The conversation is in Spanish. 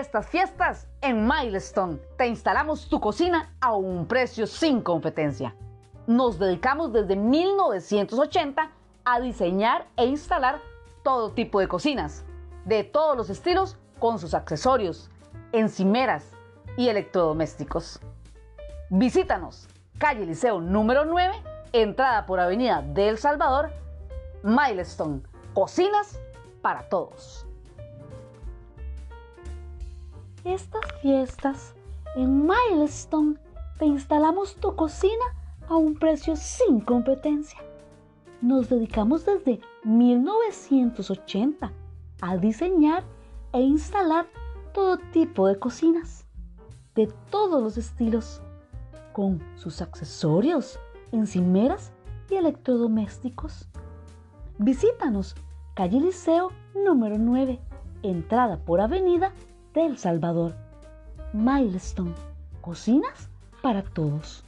estas fiestas en Milestone te instalamos tu cocina a un precio sin competencia. Nos dedicamos desde 1980 a diseñar e instalar todo tipo de cocinas, de todos los estilos con sus accesorios, encimeras y electrodomésticos. Visítanos, calle Liceo número 9, entrada por Avenida del Salvador, Milestone, cocinas para todos. Estas fiestas en Milestone te instalamos tu cocina a un precio sin competencia. Nos dedicamos desde 1980 a diseñar e instalar todo tipo de cocinas, de todos los estilos, con sus accesorios, encimeras y electrodomésticos. Visítanos, calle Liceo número 9, entrada por Avenida del Salvador. Milestone, cocinas para todos.